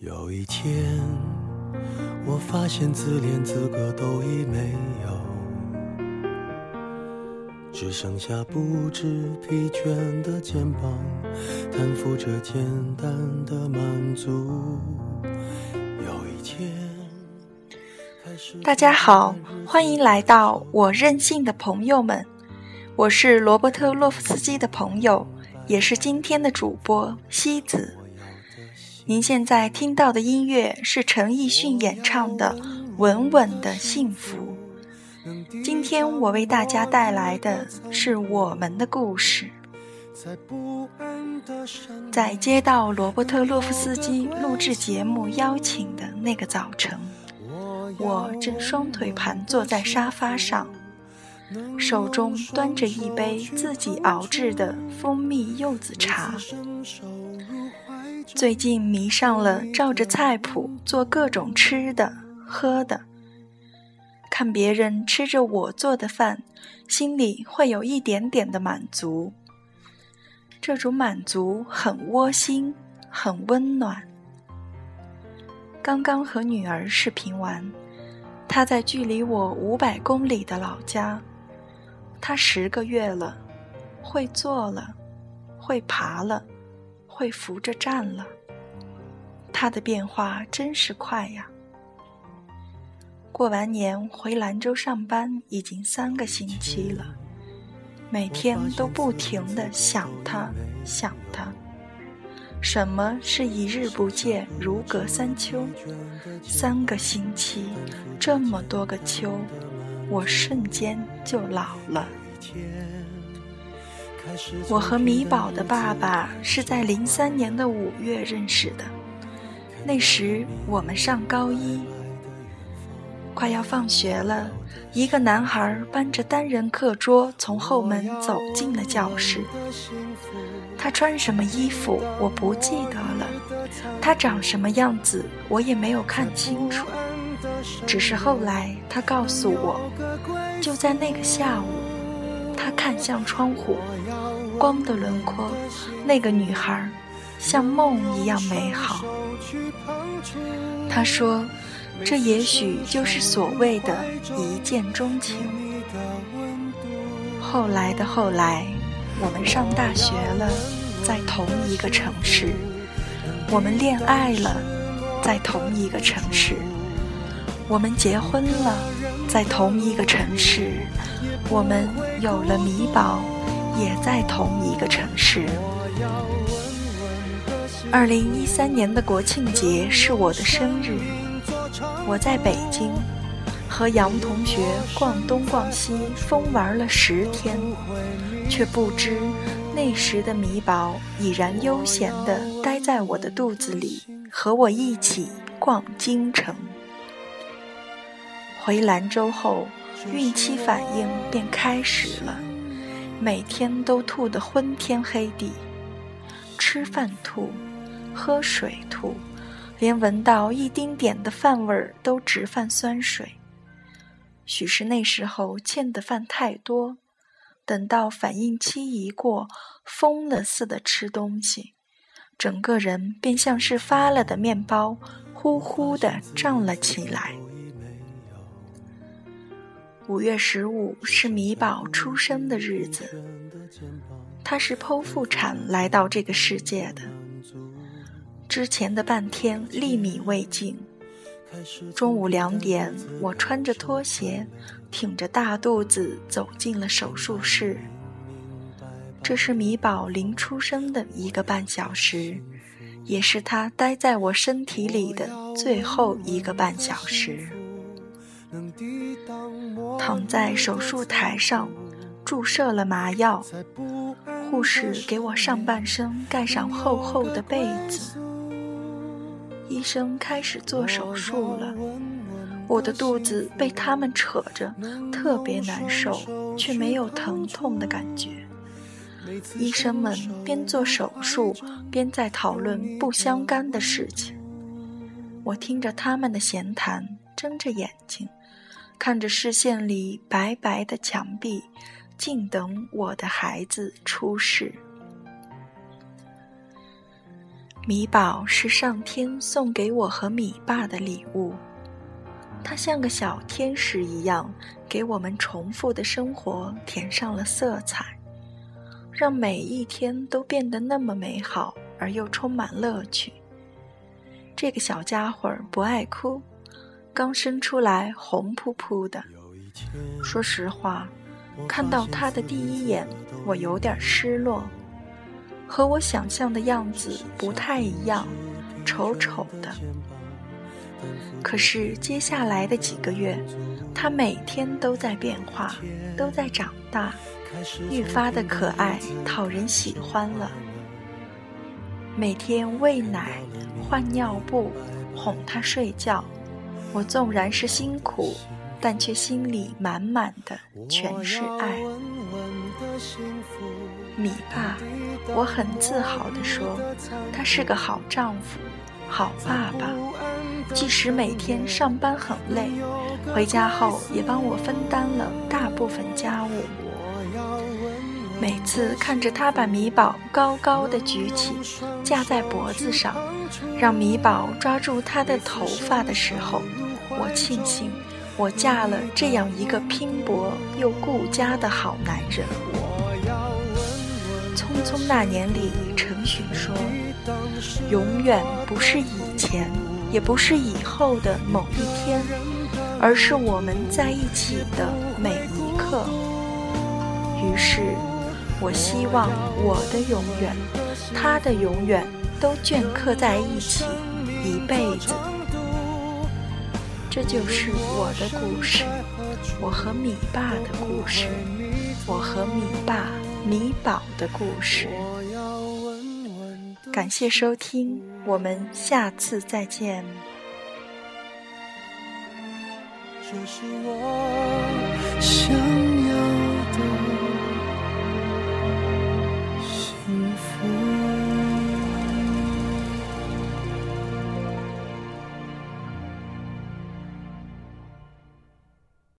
有一天，我发现自怜资格都已没有，只剩下不知疲倦的肩膀，担负着简单的满足。有一天，大家好，欢迎来到我任性的朋友们，我是罗伯特·洛夫斯基的朋友，也是今天的主播西子。您现在听到的音乐是陈奕迅演唱的《稳稳的幸福》。今天我为大家带来的是我们的故事。在接到罗伯特·洛夫斯基录制节目邀请的那个早晨，我正双腿盘坐在沙发上，手中端着一杯自己熬制的蜂蜜柚子茶。最近迷上了照着菜谱做各种吃的喝的，看别人吃着我做的饭，心里会有一点点的满足。这种满足很窝心，很温暖。刚刚和女儿视频完，她在距离我五百公里的老家，她十个月了，会坐了，会爬了。会扶着站了，他的变化真是快呀！过完年回兰州上班已经三个星期了，每天都不停的想他，想他。什么是一日不见如隔三秋？三个星期，这么多个秋，我瞬间就老了。我和米宝的爸爸是在零三年的五月认识的，那时我们上高一，快要放学了，一个男孩搬着单人课桌从后门走进了教室。他穿什么衣服我不记得了，他长什么样子我也没有看清楚，只是后来他告诉我，就在那个下午。他看向窗户，光的轮廓，那个女孩，像梦一样美好。他说：“这也许就是所谓的一见钟情。”后来的后来，我们上大学了，在同一个城市；我们恋爱了，在同一个城市；我们结婚了，在同一个城市。我们有了米宝，也在同一个城市。二零一三年的国庆节是我的生日，我在北京和杨同学逛东逛西，疯玩了十天，却不知那时的米宝已然悠闲地待在我的肚子里，和我一起逛京城。回兰州后。孕期反应便开始了，每天都吐得昏天黑地，吃饭吐，喝水吐，连闻到一丁点的饭味儿都直犯酸水。许是那时候欠的饭太多，等到反应期一过，疯了似的吃东西，整个人便像是发了的面包，呼呼的胀了起来。五月十五是米宝出生的日子，他是剖腹产来到这个世界的。之前的半天粒米未进，中午两点，我穿着拖鞋，挺着大肚子走进了手术室。这是米宝临出生的一个半小时，也是他待在我身体里的最后一个半小时。躺在手术台上，注射了麻药。护士给我上半身盖上厚厚的被子。医生开始做手术了。我的肚子被他们扯着，特别难受，却没有疼痛的感觉。医生们边做手术边在讨论不相干的事情。我听着他们的闲谈，睁着眼睛。看着视线里白白的墙壁，静等我的孩子出世。米宝是上天送给我和米爸的礼物，它像个小天使一样，给我们重复的生活填上了色彩，让每一天都变得那么美好而又充满乐趣。这个小家伙不爱哭，刚生出来红扑扑的。说实话，看到他的第一眼，我有点失落。和我想象的样子不太一样，丑丑的。可是接下来的几个月，他每天都在变化，都在长大，愈发的可爱，讨人喜欢了。每天喂奶、换尿布、哄他睡觉，我纵然是辛苦，但却心里满满的全是爱。米爸，我很自豪地说，他是个好丈夫、好爸爸。即使每天上班很累，回家后也帮我分担了大部分家务。每次看着他把米宝高高的举起，架在脖子上，让米宝抓住他的头发的时候，我庆幸我嫁了这样一个拼搏又顾家的好男人。匆匆那年里，陈寻说：“永远不是以前，也不是以后的某一天，而是我们在一起的每一刻。”于是，我希望我的永远，他的永远，都镌刻在一起，一辈子。这就是我的故事，我和米爸的故事，我和米爸。米宝的故事，感谢收听，我们下次再见。这是我想。